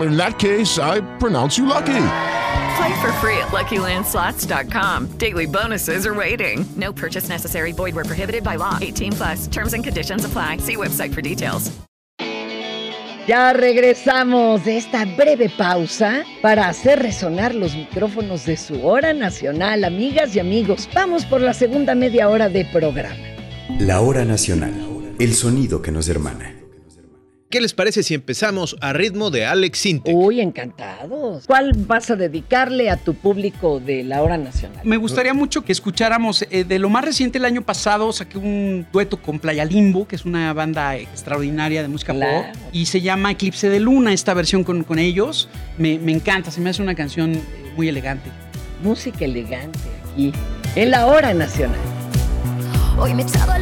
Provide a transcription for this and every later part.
in that case, I pronounce you lucky. Play for free at LuckyLandSlots.com. Daily bonuses are waiting. No purchase necessary. Void were prohibited by law. 18 plus. Terms and conditions apply. See website for details. Ya regresamos de esta breve pausa para hacer resonar los micrófonos de su hora nacional, amigas y amigos. Vamos por la segunda media hora de programa. La hora nacional. El sonido que nos hermana. ¿Qué les parece si empezamos a ritmo de Alex Sintek? Uy, encantados. ¿Cuál vas a dedicarle a tu público de la hora nacional? Me gustaría mucho que escucháramos eh, de lo más reciente el año pasado, saqué un dueto con Playa Limbo, que es una banda extraordinaria de música pop, y se llama Eclipse de Luna, esta versión con, con ellos. Me, me encanta, se me hace una canción eh, muy elegante. Música elegante aquí, en la hora nacional. Hoy me echaba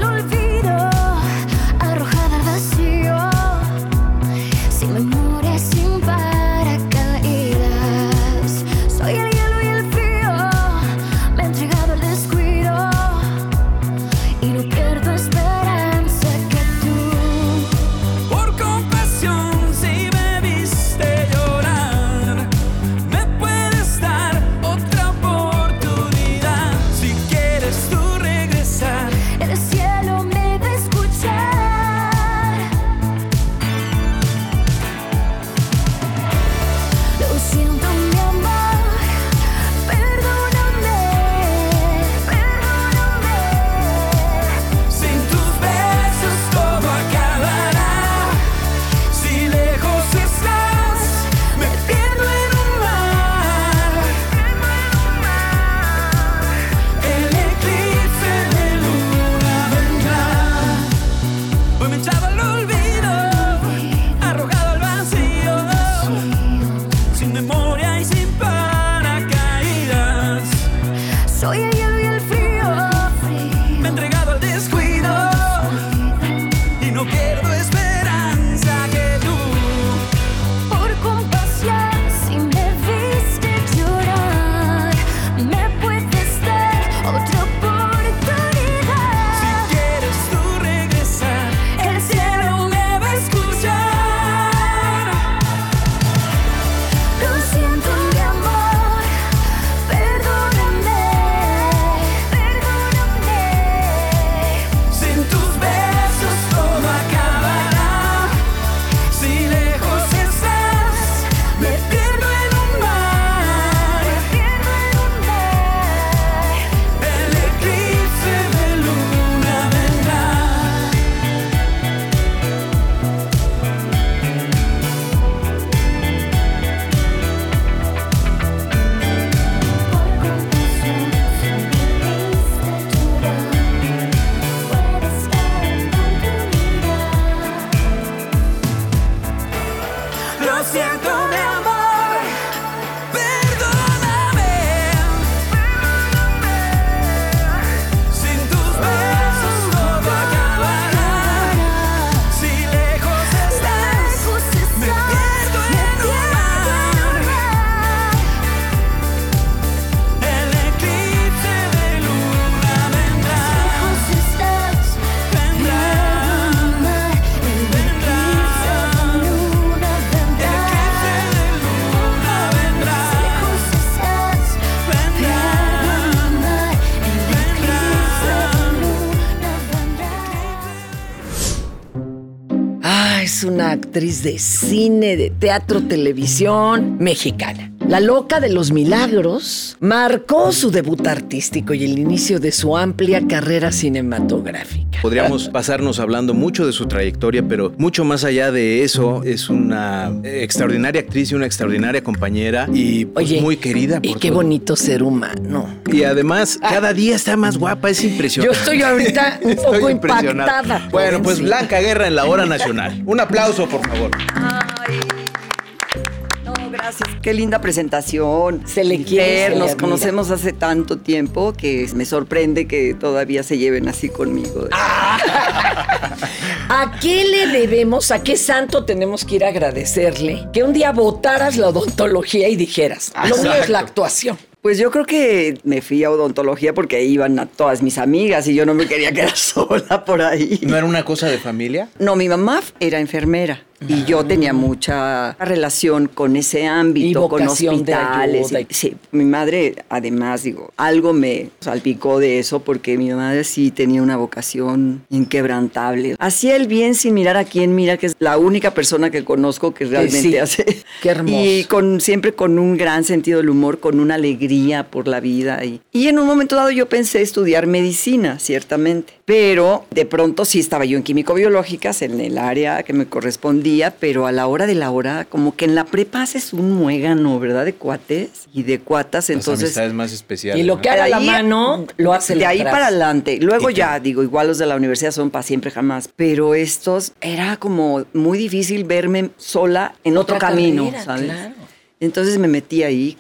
al olvido actriz de cine, de teatro, televisión mexicana. La loca de los milagros marcó su debut artístico y el inicio de su amplia carrera cinematográfica. Podríamos pasarnos hablando mucho de su trayectoria, pero mucho más allá de eso, es una extraordinaria actriz y una extraordinaria compañera y pues, Oye, muy querida por Y qué bonito ser humano. Y además, cada día está más guapa, es Yo impresionante. estoy ahorita un Estoy poco impactada. Bueno, pues. Blanca Guerra en la hora nacional. Un aplauso, por favor. No, gracias. Qué linda presentación. Se le quiere, nos conocemos hace tanto tiempo que me sorprende que todavía se lleven así conmigo. ¿A qué le debemos, a qué santo tenemos que ir a agradecerle que un día votaras la odontología y dijeras, lo mío es la actuación? Pues yo creo que me fui a odontología porque ahí iban a todas mis amigas y yo no me quería quedar sola por ahí. ¿No era una cosa de familia? No, mi mamá era enfermera y yo tenía mucha relación con ese ámbito, Y con de hospitales. ayuda y- Sí, mi madre, además, digo, algo me salpicó de eso porque mi madre sí tenía una vocación inquebrantable. Hacía el bien sin mirar a quién mira, que es la única persona que conozco que realmente sí. hace. Qué hermoso. Y con, siempre con un gran sentido del humor, con una alegría por la vida. Y, y en un momento dado yo pensé estudiar medicina, ciertamente. Pero de pronto sí estaba yo en químico-biológicas, en el área que me correspondía, pero a la hora de la hora, como que en la prepa haces un muégano, ¿verdad? De cuates y de cuatas. Las Entonces, amistades más especiales. Y lo ¿no? que haga la ahí- mano, lo hace de ahí para adelante. Luego ¿Y ya, digo, igual los de la universidad son para siempre jamás. Pero estos era como muy difícil verme sola en otro camino, carrera, ¿sabes? claro. Entonces me metí ahí.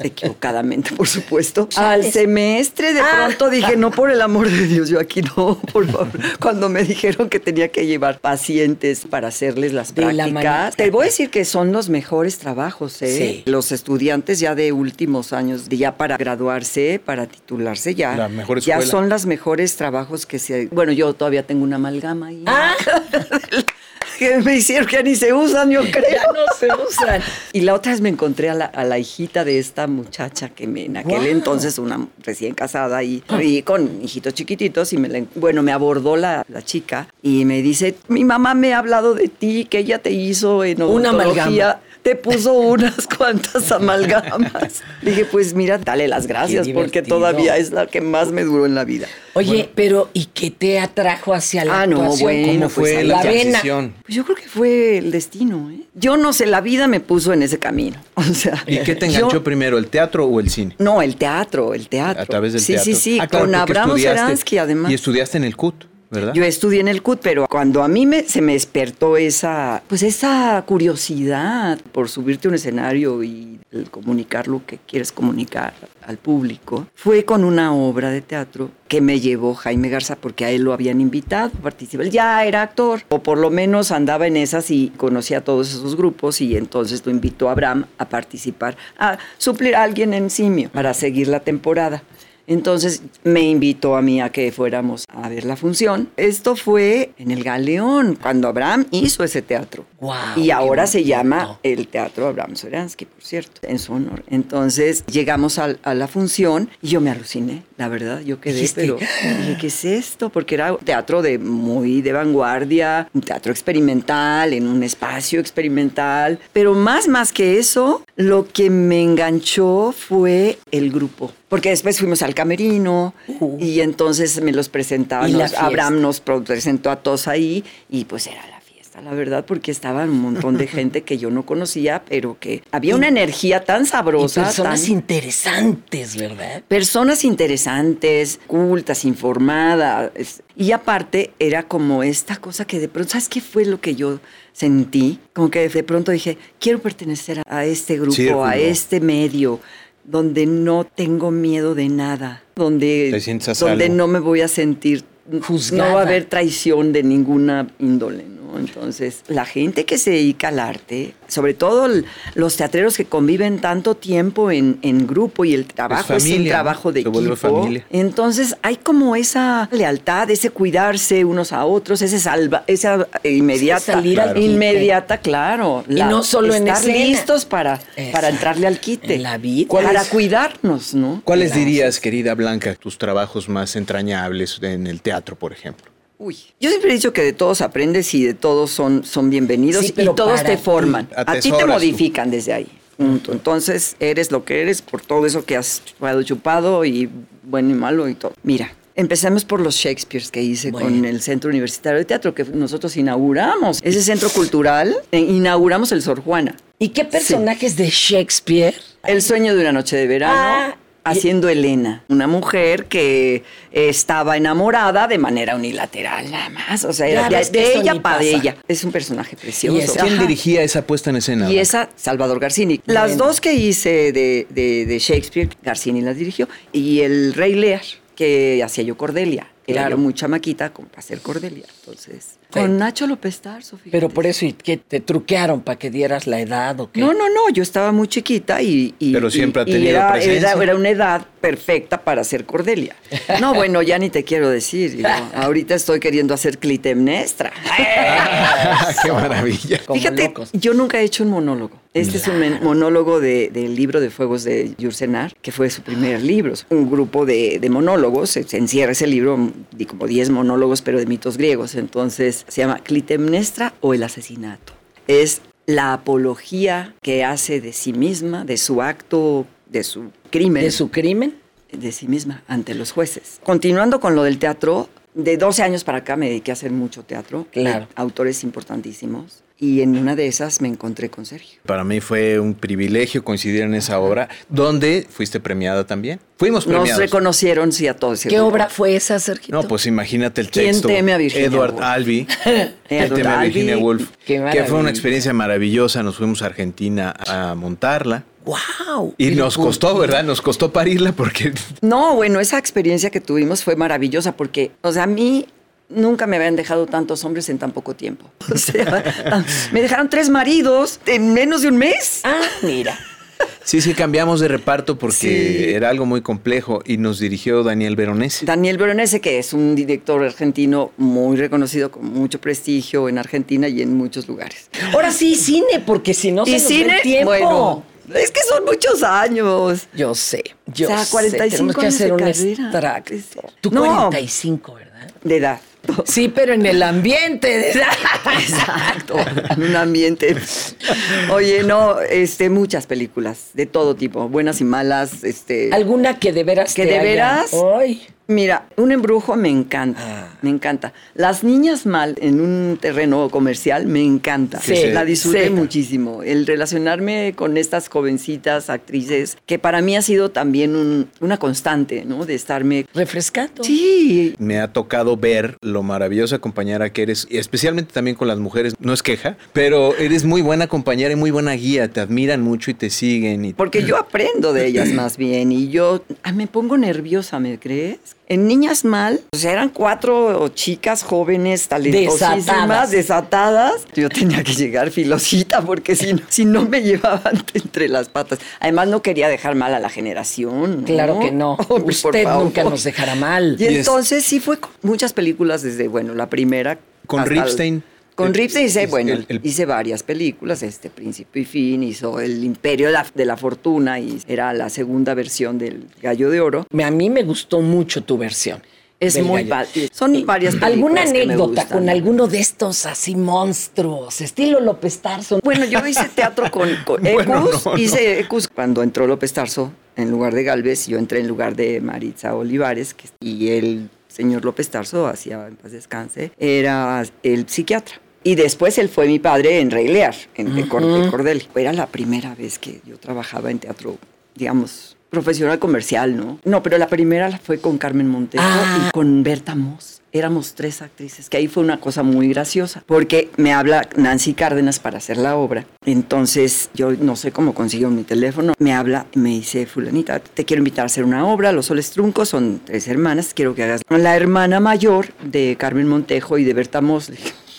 Equivocadamente, por supuesto. Al semestre de Ah. pronto dije, no, por el amor de Dios, yo aquí no, por favor. Cuando me dijeron que tenía que llevar pacientes para hacerles las prácticas, te voy a decir que son los mejores trabajos, ¿eh? Sí. Los estudiantes ya de últimos años, ya para graduarse, para titularse, ya, La mejor ya son los mejores trabajos que se... Bueno, yo todavía tengo una amalgama ahí. Ah, que me hicieron que ni se usan, yo creo. ya no se usan. Y la otra vez me encontré a la, a la hijita de esta muchacha que me, en aquel entonces, una recién casada y, y con hijitos chiquititos, y me la- bueno, me abordó la, la chica y me dice, mi mamá me ha hablado de ti, que ella te hizo en Una amalgama. Te puso unas cuantas amalgamas. Dije, pues mira, dale las gracias, porque todavía es la que más me duró en la vida. Oye, pero ¿y qué te atrajo hacia la Ah, no, actuación? bueno, ¿Cómo fue a la la vena. Pues yo creo que fue el destino, ¿eh? Yo no sé, la vida me puso en ese camino. O sea, ¿Y qué te yo- enganchó primero, el teatro o el cine? No, el teatro, el teatro. A través del sí, teatro. Sí, sí, Ah, claro, con Abraham Seransky, además. Y estudiaste en el CUT, Yo estudié en el CUT, pero cuando a mí me, se me despertó esa, pues esa curiosidad por subirte a un escenario y comunicar lo que quieres comunicar al público, fue con una obra de teatro que me llevó Jaime Garza porque a él lo habían invitado a participar. Ya era actor, o por lo menos andaba en esas y conocía todos esos grupos y entonces lo invitó a Abraham a participar, a suplir a alguien en Simio para seguir la temporada. Entonces me invitó a mí a que fuéramos a ver la función. Esto fue en el Galeón, cuando Abraham hizo ese teatro. Guau, y ahora se llama el Teatro Abraham Seransky, por cierto, en su honor. Entonces llegamos a, la función y yo me aluciné, la verdad, yo quedé, Dijiste, pero dije, ¿qué es esto? Porque era un teatro de muy de vanguardia, un teatro experimental, en un espacio experimental. Pero más, más que eso, lo que me enganchó fue el grupo. Porque después fuimos al camerino y entonces me los presentaban. Abraham nos presentó a todos ahí y pues era la fiesta, la verdad, porque estaban un montón de gente que yo no conocía, pero que había una energía tan Y sabrosa. personas tan- interesantes, ¿verdad? personas interesantes, cultas, informadas. Y aparte era como esta cosa que de pronto, ¿sabes qué fue lo que yo sentí? Como que de pronto dije, quiero pertenecer a este grupo, Círculo. a este medio, donde no tengo miedo de nada, donde, Te sientes a donde no me voy a sentir, Juzgada. no va a haber traición de ninguna índole, ¿no? Entonces, la gente que se dedica al arte, sobre todo el- los teatreros que conviven tanto tiempo en, en grupo y el trabajo es, un familia, trabajo de equipo. familia. Entonces, hay como esa lealtad, ese cuidarse unos a otros, ese salva, esa inmediata, Sí, salir al quite. inmediata, claro. Y no solo en estar listos para, para entrarle al quite. En la vida. Para es? cuidarnos, ¿no? ¿Cuáles dirías, querida Blanca, tus trabajos más entrañables en el teatro, por ejemplo? Uy, yo siempre he dicho que de todos aprendes y de todos son, son bienvenidos Sí, y todos te forman. A ti te tú. modifican desde ahí. Entonces, eres lo que eres por todo eso que has chupado, chupado y bueno y malo y todo. Mira, Empecemos por los Shakespeares que hice con el Centro Universitario de Teatro, que nosotros inauguramos. Ese centro cultural, eh, inauguramos el Sor Juana. ¿Y qué personajes de Shakespeare? El sueño de una noche de verano. Ah, Haciendo Elena, una mujer que estaba enamorada de manera unilateral, nada más. O sea, era de, ella para pasa. ella. Es un personaje precioso. ¿Y esa- quién Ajá. dirigía esa puesta en escena? Y esa, Salvador Garcini. Las dos que hice de, de- de Shakespeare, Garcini las dirigió. Y el Rey Lear, que hacía yo Cordelia. Era Claro. yo muy chamaquita como para hacer Cordelia. Entonces, con Nacho López Tarso, fíjate. Pero por eso, ¿y qué te truquearon para que dieras la edad o qué? No, no, no, yo estaba muy chiquita y... y- Pero siempre y- ha y tenido era, presencia. Era, era una edad perfecta para hacer Cordelia. No, bueno, ya ni te quiero decir. ahorita estoy queriendo hacer Clitemnestra. ¡Qué maravilla! Fíjate, yo nunca he hecho un monólogo. Este es un monólogo de- del libro de Fuegos de Yursenar, que fue su primer libro. Un grupo de, de monólogos, se, se encierra ese libro, di como 10 monólogos, pero de mitos griegos. Entonces se llama Clitemnestra o el asesinato. Es la apología que hace de sí misma, de su acto, de su crimen. ¿De su crimen? De sí misma, ante los jueces. Continuando con lo del teatro, de 12 años para acá me dediqué a hacer mucho teatro. Claro. Autores importantísimos. Y en una de esas me encontré con Sergio. Para mí fue un privilegio coincidir en esa obra, donde fuiste premiada también. Fuimos Nos premiados. reconocieron, sí, a todos. ¿Qué obra fue esa, Sergio? No, pues imagínate el ¿Quién texto. teme a Virginia Edward? Albee. Edward teme a Albee. Virginia Woolf. Qué que fue una experiencia maravillosa. Nos fuimos a Argentina a montarla. ¡Wow! Y nos costó, ¿verdad? Nos costó parirla porque No, bueno, esa experiencia que tuvimos fue maravillosa porque, o sea, a mí nunca me habían dejado tantos hombres en tan poco tiempo. O sea, me dejaron tres maridos en menos de un mes. Ah, mira. Sí, sí, cambiamos de reparto porque Sí. era algo muy complejo y nos dirigió Daniel Veronese. Daniel Veronese, que es un director argentino muy reconocido, con mucho prestigio en Argentina y en muchos lugares. Ahora sí, cine, porque si no se ¿Y nos ve cine? el tiempo. Bueno, es que son muchos años. Yo sé, yo o sea, sé. 45 Tenemos que años hacer de un carrera. extracto. Tú No. 45, ¿verdad? De edad. Sí, pero en el ambiente. Exacto, en un ambiente. Oye, no, este, muchas películas de todo tipo, buenas y malas, este. ¿Alguna que de veras que te de veras. Ay. Mira, un embrujo me encanta, Ah. me encanta. Las niñas mal en un terreno comercial me encanta. Sí, la disfruté sí. muchísimo. El relacionarme con estas jovencitas actrices, que para mí ha sido también un- una constante, ¿no? De estarme refrescando. Sí, Me ha tocado ver lo maravillosa compañera que eres, y especialmente también con las mujeres. No es queja, pero eres muy buena compañera y muy buena guía. Te admiran mucho y te siguen. Y... Porque yo aprendo de ellas más bien y yo ah, me pongo nerviosa, ¿me crees? En Niñas Mal, o sea, eran cuatro chicas jóvenes, talentosísimas, Desatadas. desatadas. Yo tenía que llegar filosita porque si no, si no me llevaban entre las patas. Además, no quería dejar mal a la generación. ¿no? Claro que no. Usted favor. nunca nos dejará mal. Y entonces sí fue con muchas películas desde, bueno, la primera. Con Ripstein. Con Ripstein hice, bueno, el- el- hice varias películas, este Príncipe y Fin, hizo El Imperio de la, de la Fortuna y era la segunda versión del Gallo de Oro. Me- A mí me gustó mucho tu versión. Es muy padre. Son varias películas ¿Alguna que me anécdota con alguno de estos así monstruos, estilo López Tarso? Bueno, yo hice teatro con, con Ecus, no. hice Ecus cuando entró López Tarso en lugar de Galvez, yo entré en lugar de Maritza Olivares que- y el señor López Tarso, hacía en paz descanse, era el psiquiatra. Y después él fue mi padre en Rey Lear, en de Cor- de Cordelli. Era la primera vez que yo trabajaba en teatro, digamos, profesional comercial, ¿no? No, pero la primera fue con Carmen Montejo Ah. y con Berta Moss. Éramos tres actrices, que ahí fue una cosa muy graciosa, porque me habla Nancy Cárdenas para hacer la obra. Entonces, yo no sé cómo consiguió mi teléfono, me habla y me dice, fulanita, te quiero invitar a hacer una obra, Los Soles Truncos, son tres hermanas, quiero que hagas la hermana mayor de Carmen Montejo y de Berta Moss.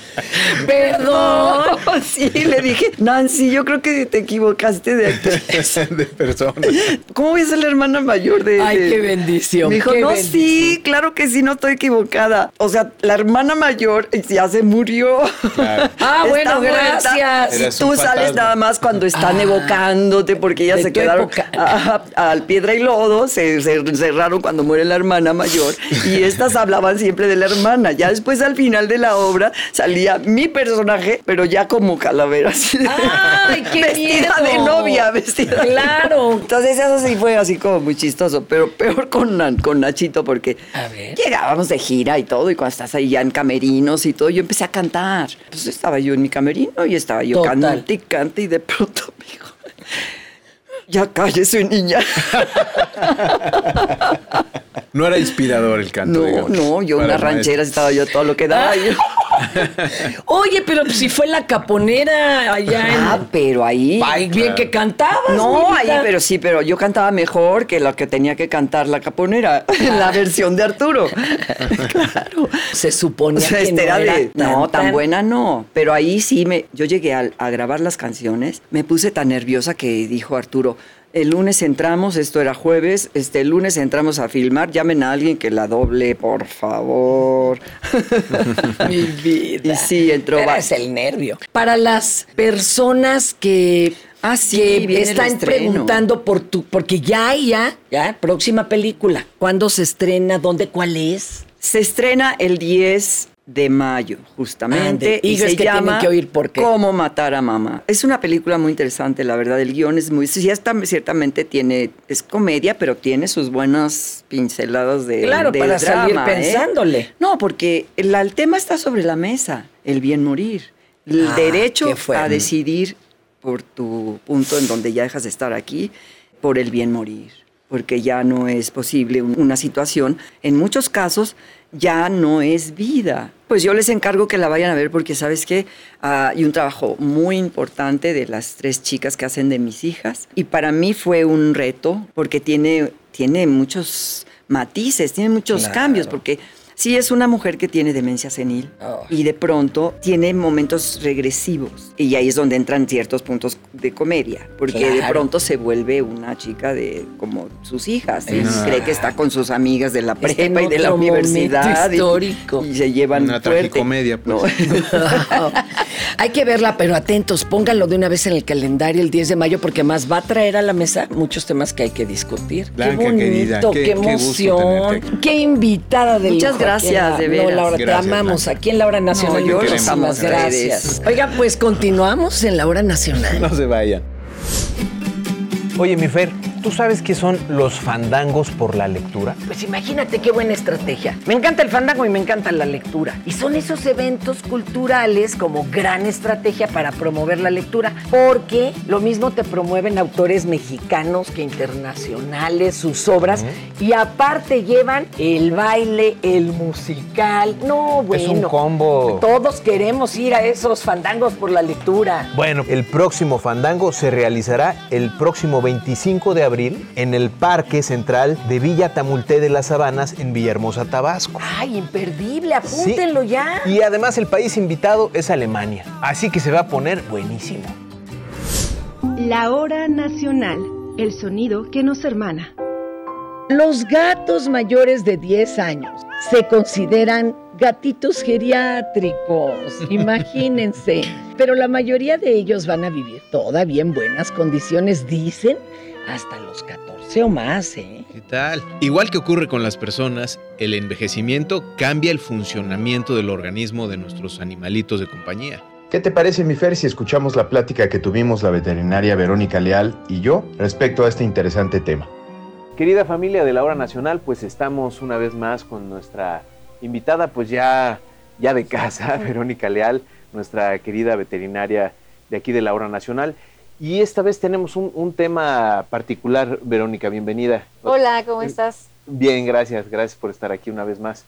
Perdón. sí, le dije, Nancy, yo creo que te equivocaste de actriz. de persona. ¿Cómo voy a ser la hermana mayor de...? Ay, de-?" qué bendición. Me dijo, no, bendición. sí, claro que sí, no estoy equivocada. O sea, la hermana mayor ya se murió. Claro. Ah, Está bueno, muerta. gracias. Tú sales nada más cuando están Ah, evocándote porque ellas se quedaron época. a- a- al piedra y lodo, se, se cerraron cuando muere la hermana mayor y estas hablaban siempre de la hermana. Ya después al final de la obra, salía mi personaje, pero ya como calavera. Así de- ¡Ay, qué vestida miedo! de novia, vestida. de- Claro. Entonces eso sí fue así como muy chistoso, pero peor con, con Nachito porque llegábamos de gira y todo y cuando estás ahí ya en camerinos y todo, yo empecé a cantar. Pues estaba yo en mi camerino y estaba yo cantando y cante y de pronto me dijo, ya cállese niña. No era inspirador el canto. No, digamos, no, yo para una el ranchera estaba yo todo lo que daba. yo- Oye, pero pues, si fue la caponera allá en. Ah, pero ahí. Ay, bien que cantabas. No, ahí, pero sí, pero yo cantaba mejor que lo que tenía que cantar la caponera, la versión de Arturo. Se supone O sea, que este no era era de- tan, no, tan tan- buena no. Pero ahí sí me, yo llegué a, a grabar las canciones, me puse tan nerviosa que dijo Arturo. El lunes entramos, esto era jueves, este el lunes entramos a filmar, llamen a alguien que la doble, por favor. Mi vida. Y sí, entró. Pero es el nervio. Para las personas que, Ah, sí, que están preguntando por tu, porque ya hay ya, ya, próxima película. ¿Cuándo se estrena? ¿Dónde? ¿Cuál es? Se estrena el 10 de mayo, justamente. Ande, y se que tienen llama que oír por qué. Cómo matar a mamá. Es una película muy interesante, la verdad. El guion es muy... Sí, ciertamente tiene... Es comedia, pero tiene sus buenas pinceladas de Claro, de para salir ¿eh? pensándole. No, porque el, el tema está sobre la mesa. El bien morir. El Ah, derecho a decidir por tu punto en donde ya dejas de estar aquí, por el bien morir. Porque ya no es posible un- una situación. En muchos casos ya no es vida. Pues yo les encargo que la vayan a ver porque sabes que hay un trabajo muy importante de las tres chicas que hacen de mis hijas. Y para mí fue un reto porque tiene, tiene muchos matices, tiene muchos Claro. cambios, porque sí es una mujer que tiene demencia senil y de pronto tiene momentos regresivos. Y ahí es donde entran ciertos puntos de comedia, porque de pronto se vuelve una chica de como sus hijas y Ah. cree que está con sus amigas de la prepa y de la universidad. y- histórico. Y, se llevan Una tragicomedia, pues. No. Hay que verla, pero atentos, pónganlo de una vez en el calendario el 10 de mayo, porque más va a traer a la mesa muchos temas que hay que discutir. Blanca, qué bonito, querida, qué, emoción, qué invitada de Muchas en gracias, la- de No. Laura, Gracias, te amamos Blanca. aquí en la hora nacional. No, yo los Muchísimas amo a ustedes. gracias. Oiga, pues continuamos en la hora nacional. No se vayan. Oye, mi Fer, ¿tú sabes qué son los fandangos por la lectura? Pues imagínate qué buena estrategia. Me encanta el fandango y me encanta la lectura. Y son esos eventos culturales como gran estrategia para promover la lectura, porque lo mismo te promueven autores mexicanos que internacionales, sus obras, y aparte llevan el baile, el musical. No, bueno. Es un combo. Todos queremos ir a esos fandangos por la lectura. Bueno, el próximo fandango se realizará el próximo 25 de abril en el Parque Central de Villa Tamulté de las Sabanas en Villahermosa, Tabasco. Ay, imperdible, apúntenlo ya. Y además el país invitado es Alemania, así que se va a poner buenísimo. La hora nacional, el sonido que nos hermana. Los gatos mayores de 10 años se consideran gatitos geriátricos, imagínense. Pero la mayoría de ellos van a vivir todavía en buenas condiciones, dicen, hasta los 14 o más, ¿eh? ¿Qué tal? Igual que ocurre con las personas, el envejecimiento cambia el funcionamiento del organismo de nuestros animalitos de compañía. ¿Qué te parece, mi Fer, si escuchamos la plática que tuvimos la veterinaria Verónica Leal y yo respecto a este interesante tema? Querida familia de la Hora Nacional, pues estamos una vez más con nuestra invitada, pues ya, ya de casa, Verónica Leal, nuestra querida veterinaria de aquí de la Hora Nacional. Y esta vez tenemos un, un tema particular, Verónica, bienvenida. Hola, ¿cómo estás? Bien, gracias, gracias por estar aquí una vez más.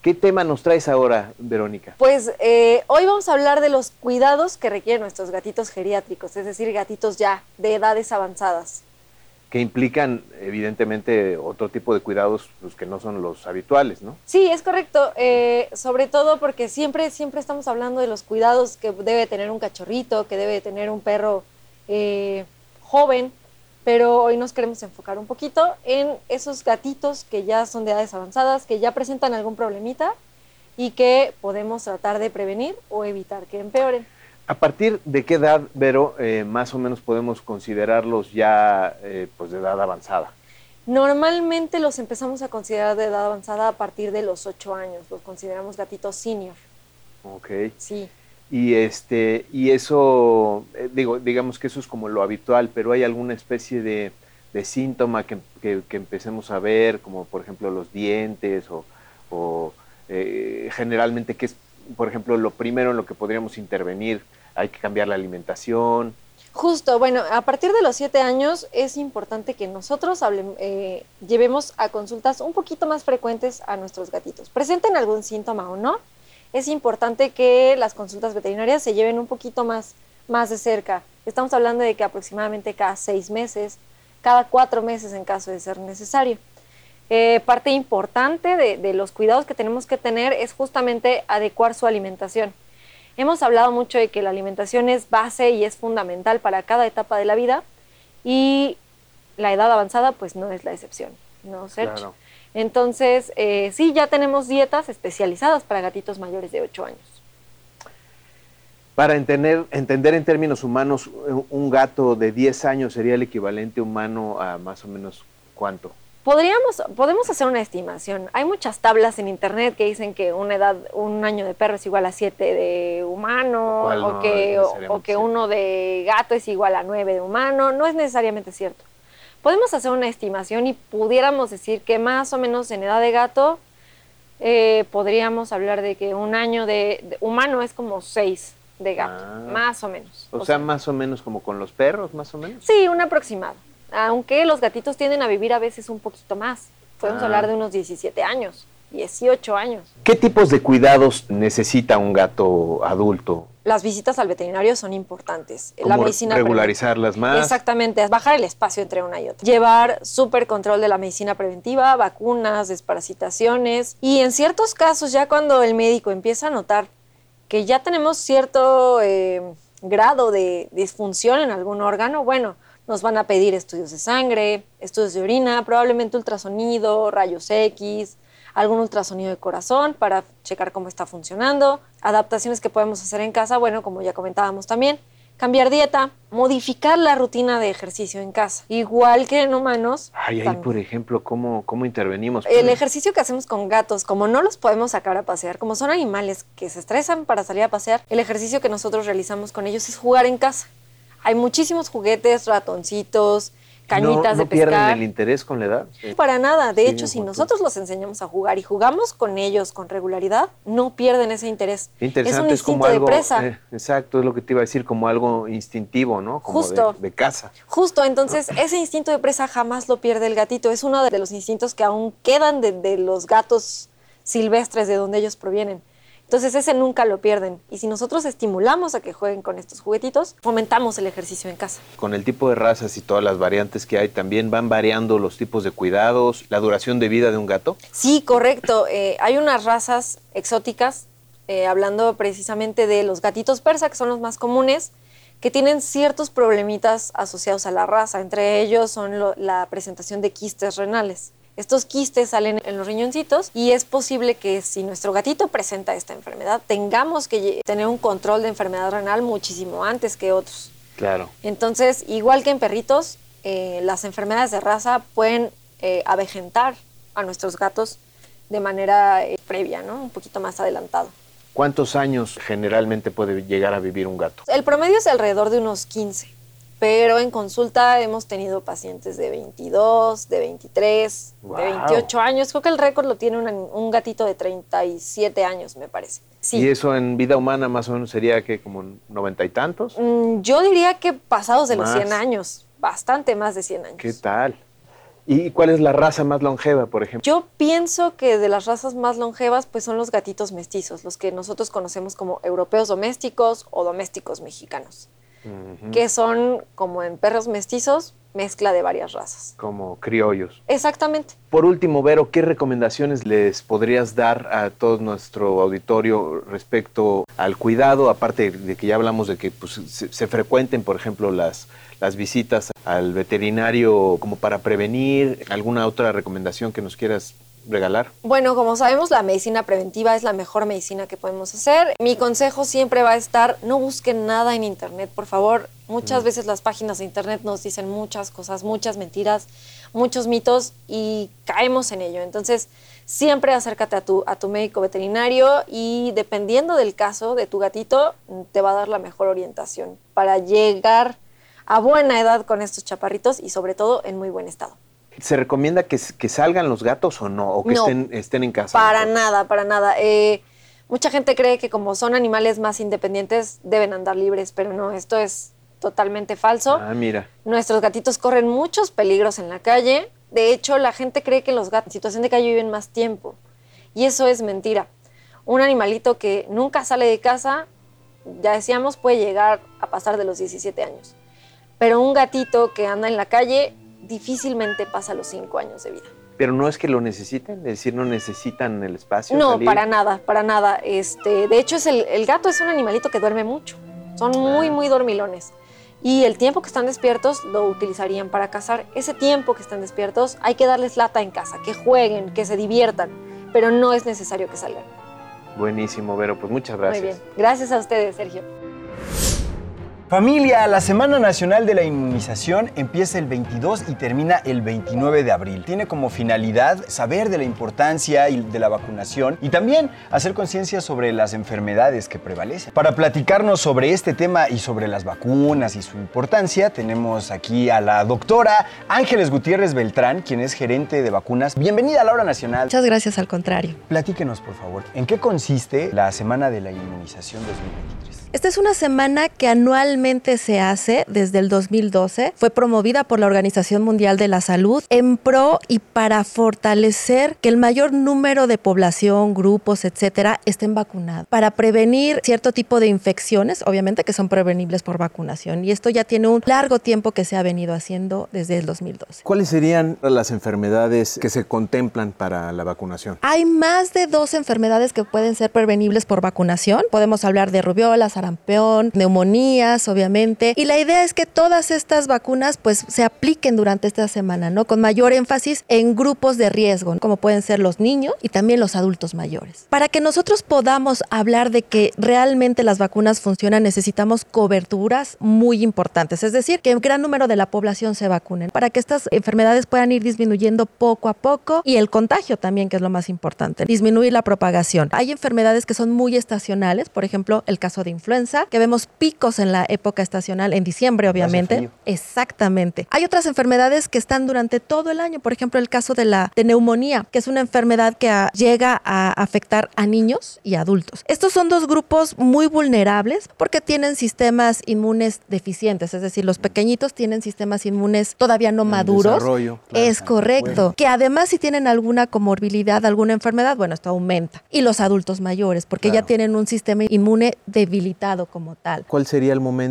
¿Qué tema nos traes ahora, Verónica? Pues eh, hoy vamos a hablar de los cuidados que requieren nuestros gatitos geriátricos, es decir, gatitos ya de edades avanzadas. Que implican, evidentemente, otro tipo de cuidados pues, que no son los habituales, ¿no? Sí, es correcto, eh, sobre todo porque siempre, siempre estamos hablando de los cuidados que debe tener un cachorrito, que debe tener un perro eh, joven, pero hoy nos queremos enfocar un poquito en esos gatitos que ya son de edades avanzadas, que ya presentan algún problemita y que podemos tratar de prevenir o evitar que empeoren. ¿A partir de qué edad, Vero, eh, más o menos podemos considerarlos ya eh, pues de edad avanzada? Normalmente los empezamos a considerar de edad avanzada a partir de los 8 años, los consideramos gatitos senior. Ok. Sí. Y este, y eso, eh, digo, digamos que eso es como lo habitual, pero hay alguna especie de, síntoma que, que- empecemos a ver, como por ejemplo los dientes, o, eh, generalmente que es, por ejemplo, lo primero en lo que podríamos intervenir, hay que cambiar la alimentación. Justo, bueno, a partir de los siete años es importante que nosotros hablem- eh, llevemos a consultas un poquito más frecuentes a nuestros gatitos. Presenten algún síntoma o no, es importante que las consultas veterinarias se lleven un poquito más, más de cerca. Estamos hablando de que aproximadamente cada seis meses, cada cuatro meses en caso de ser necesario. Eh, parte importante de, los cuidados que tenemos que tener es justamente adecuar su alimentación. Hemos hablado mucho de que la alimentación es base y es fundamental para cada etapa de la vida y la edad avanzada pues no es la excepción, ¿no, Sergio? Entonces, eh, sí, ya tenemos dietas especializadas para gatitos mayores de 8 años. Para entender, entender en términos humanos, un- un gato de 10 años sería el equivalente humano a más o menos cuánto. Podríamos, podemos hacer una estimación. Hay muchas tablas en internet que dicen que una edad, un año de perro es igual a 7 de humano, o no que, o que uno de gato es igual a 9 de humano. No es necesariamente cierto. Podemos hacer una estimación y pudiéramos decir que más o menos en edad de gato eh, podríamos hablar de que un año de, de humano es como 6 de gato, Ah. más o menos. O, sea, más o menos como con los perros, más o menos. Sí, un aproximado. Aunque los gatitos tienden a vivir a veces un poquito más. Podemos Ah. hablar de unos 17 años, 18 años. ¿Qué tipos de cuidados necesita un gato adulto? Las visitas al veterinario son importantes. La medicina regularizarlas más. Exactamente, bajar el espacio entre una y otra. Llevar súper control de la medicina preventiva, vacunas, desparasitaciones y en ciertos casos ya cuando el médico empieza a notar que ya tenemos cierto eh, grado de disfunción en algún órgano, bueno, nos van a pedir estudios de sangre, estudios de orina, probablemente ultrasonido, rayos X, algún ultrasonido de corazón para checar cómo está funcionando, adaptaciones que podemos hacer en casa, bueno, como ya comentábamos también, cambiar dieta, modificar la rutina de ejercicio en casa, igual que en humanos. Ay, ahí, por ejemplo, ¿cómo, cómo intervenimos? El ejercicio que hacemos con gatos, como no los podemos sacar a pasear, como son animales que se estresan para salir a pasear, el ejercicio que nosotros realizamos con ellos es jugar en casa. Hay muchísimos juguetes, ratoncitos, cañitas ¿No, no de pescar. pierden el interés con la edad? Para nada. De Sí, hecho, si nosotros los enseñamos a jugar y jugamos con ellos con regularidad, no pierden ese interés. Interesante, es un es, como algo, de presa. eh, exacto, es lo que te iba a decir, como algo instintivo, ¿no? Como de- Justo. De, caza. Justo, entonces ese instinto de presa jamás lo pierde el gatito. Es uno de los instintos que aún quedan de, de los gatos silvestres de donde ellos provienen. Entonces ese nunca lo pierden. Y si nosotros estimulamos a que jueguen con estos juguetitos, fomentamos el ejercicio en casa. Con el tipo de razas y todas las variantes que hay, también van variando los tipos de cuidados, la duración de vida de un gato. Sí, correcto. Eh, hay unas razas exóticas, eh, hablando precisamente de los gatitos persa, que son los más comunes, que tienen ciertos problemitas asociados a la raza. Entre ellos son lo- la presentación de quistes renales. Estos quistes salen en los riñoncitos y es posible que si nuestro gatito presenta esta enfermedad, tengamos que tener un control de enfermedad renal muchísimo antes que otros. Claro. Entonces, igual que en perritos, eh, las enfermedades de raza pueden eh, avejentar a nuestros gatos de manera eh, previa, ¿no? Un poquito más adelantado. ¿Cuántos años generalmente puede llegar a vivir un gato? El promedio es alrededor de unos 15, pero en consulta hemos tenido pacientes de 22, de 23, Wow. de 28 años. Creo que el récord lo tiene un gatito de 37 años, me parece. Sí. Y eso en vida humana más o menos sería que como noventa y tantos. Mm, Yo diría que pasados de los Más. 100 años, bastante más de 100 años. ¿Qué tal? ¿Y cuál es la raza más longeva, por ejemplo? Yo pienso que de las razas más longevas pues son los gatitos mestizos, los que nosotros conocemos como europeos domésticos o domésticos mexicanos, Que son como en perros mestizos, mezcla de varias razas. Como criollos. Exactamente. Por último, Vero, ¿qué recomendaciones les podrías dar a todo nuestro auditorio respecto al cuidado? Aparte de que ya hablamos de que pues, se, se frecuenten, por ejemplo, las, las visitas al veterinario como para prevenir. ¿Alguna otra recomendación que nos quieras regalar? Bueno, como sabemos, la medicina preventiva es la mejor medicina que podemos hacer. Mi consejo siempre va a estar, no busquen nada en Internet, por favor. Muchas Mm. veces las páginas de Internet nos dicen muchas cosas, muchas mentiras, muchos mitos y caemos en ello. Entonces, siempre acércate a tu, a tu médico veterinario y dependiendo del caso de tu gatito, te va a dar la mejor orientación para llegar a buena edad con estos chaparritos y sobre todo en muy buen estado. ¿Se recomienda que, que salgan los gatos o no? ¿O que No. estén, estén en casa? Para nada, para nada. Eh, mucha gente cree que como son animales más independientes deben andar libres, pero no, esto es totalmente falso. Ah, mira. Nuestros gatitos corren muchos peligros en la calle. De hecho, la gente cree que los gatos en situación de calle viven más tiempo. Y eso es mentira. Un animalito que nunca sale de casa, ya decíamos, puede llegar a pasar de los 17 años. Pero un gatito que anda en la calle difícilmente pasa los 5 años de vida. Pero no es que lo necesiten, es decir, no necesitan el espacio. No, salir. para nada, para nada. Este, de hecho, es el, el gato es un animalito que duerme mucho. Son muy, muy dormilones. Y el tiempo que están despiertos lo utilizarían para cazar. Ese tiempo que están despiertos hay que darles lata en casa, que jueguen, que se diviertan, pero no es necesario que salgan. Buenísimo, Vero, pues muchas gracias. Muy bien. Gracias a ustedes, Sergio. Familia, la Semana Nacional de la Inmunización empieza el 22 y termina el 29 de abril. Tiene como finalidad saber de la importancia y de la vacunación y también hacer conciencia sobre las enfermedades que prevalecen. Para platicarnos sobre este tema y sobre las vacunas y su importancia, tenemos aquí a la doctora Ángeles Gutiérrez Beltrán, quien es gerente de vacunas. Bienvenida a la Hora Nacional. Muchas gracias, al contrario. Platíquenos, por favor, ¿en qué consiste la Semana de la Inmunización 2023? Esta es una semana que anualmente se hace desde el 2012. Fue promovida por la Organización Mundial de la Salud en pro y para fortalecer que el mayor número de población, grupos, etcétera, estén vacunados. Para prevenir cierto tipo de infecciones, obviamente que son prevenibles por vacunación. Y esto ya tiene un largo tiempo que se ha venido haciendo desde el 2012. ¿Cuáles serían las enfermedades que se contemplan para la vacunación? Hay más de dos enfermedades que pueden ser prevenibles por vacunación. Podemos hablar de rubiola, sarampión, neumonías, obviamente. Y la idea es que todas estas vacunas pues se apliquen durante esta semana, ¿no? Con mayor énfasis en grupos de riesgo, como pueden ser los niños y también los adultos mayores. Para que nosotros podamos hablar de que realmente las vacunas funcionan, necesitamos coberturas muy importantes, es decir, que un gran número de la población se vacunen para que estas enfermedades puedan ir disminuyendo poco a poco y el contagio también, que es lo más importante, disminuir la propagación. Hay enfermedades que son muy estacionales, por ejemplo, el caso de influenza, que vemos picos en la época estacional, en diciembre obviamente. Exactamente. Hay otras enfermedades que están durante todo el año, por ejemplo, el caso de la de neumonía, que es una enfermedad que ah, llega a afectar a niños y adultos. Estos son dos grupos muy vulnerables porque tienen sistemas inmunes deficientes, es decir, los pequeñitos tienen sistemas inmunes todavía no maduros. es correcto. Que además si tienen alguna comorbilidad, alguna enfermedad, bueno, esto aumenta. Y los adultos mayores, porque ya tienen un sistema inmune debilitado como tal. ¿Cuál sería el momento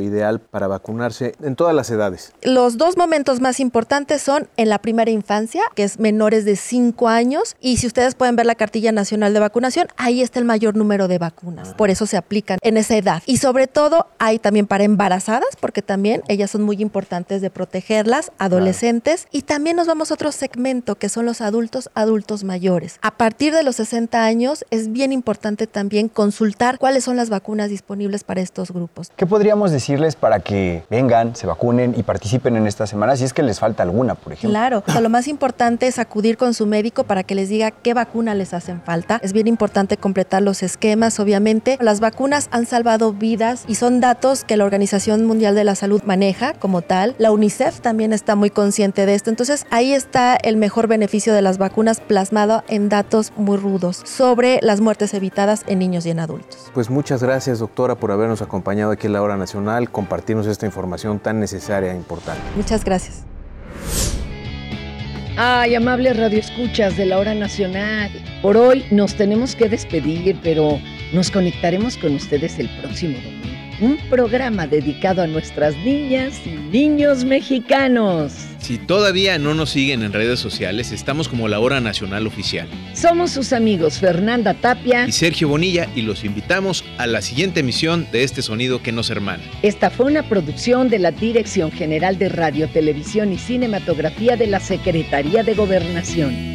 ideal para vacunarse en todas las edades? Los dos momentos más importantes son en la primera infancia, que es menores de 5 años, y si ustedes pueden ver la cartilla nacional de vacunación, ahí está el mayor número de vacunas. Por eso se aplican en esa edad. Y sobre todo hay también para embarazadas, porque también ellas son muy importantes de protegerlas, adolescentes, y también nos vamos a otro segmento que son los adultos, adultos mayores. A partir de los 60 años es bien importante también consultar cuáles son las vacunas disponibles para estos grupos. ¿Qué podríamos decirles para que vengan, se vacunen y participen en esta semana si es que les falta alguna, por ejemplo? Claro, o sea, lo más importante es acudir con su médico para que les diga qué vacuna les hacen falta. Es bien importante completar los esquemas, obviamente. Las vacunas han salvado vidas y son datos que la Organización Mundial de la Salud maneja como tal. La UNICEF también está muy consciente de esto. Entonces, ahí está el mejor beneficio de las vacunas plasmado en datos muy rudos sobre las muertes evitadas en niños y en adultos. Pues muchas gracias, doctora, por habernos acompañado aquí en la Hora Nacional, compartirnos esta información tan necesaria e importante. Muchas gracias. Ay, amables radioescuchas de la hora nacional. Por hoy nos tenemos que despedir, pero nos conectaremos con ustedes el próximo domingo. Un programa dedicado a nuestras niñas y niños mexicanos. Si todavía no nos siguen en redes sociales, estamos como la Hora Nacional Oficial. Somos sus amigos Fernanda Tapia. Y Sergio Bonilla y los invitamos a la siguiente emisión de este sonido que nos hermana. Esta fue una producción de la Dirección General de Radio, Televisión y Cinematografía de la Secretaría de Gobernación.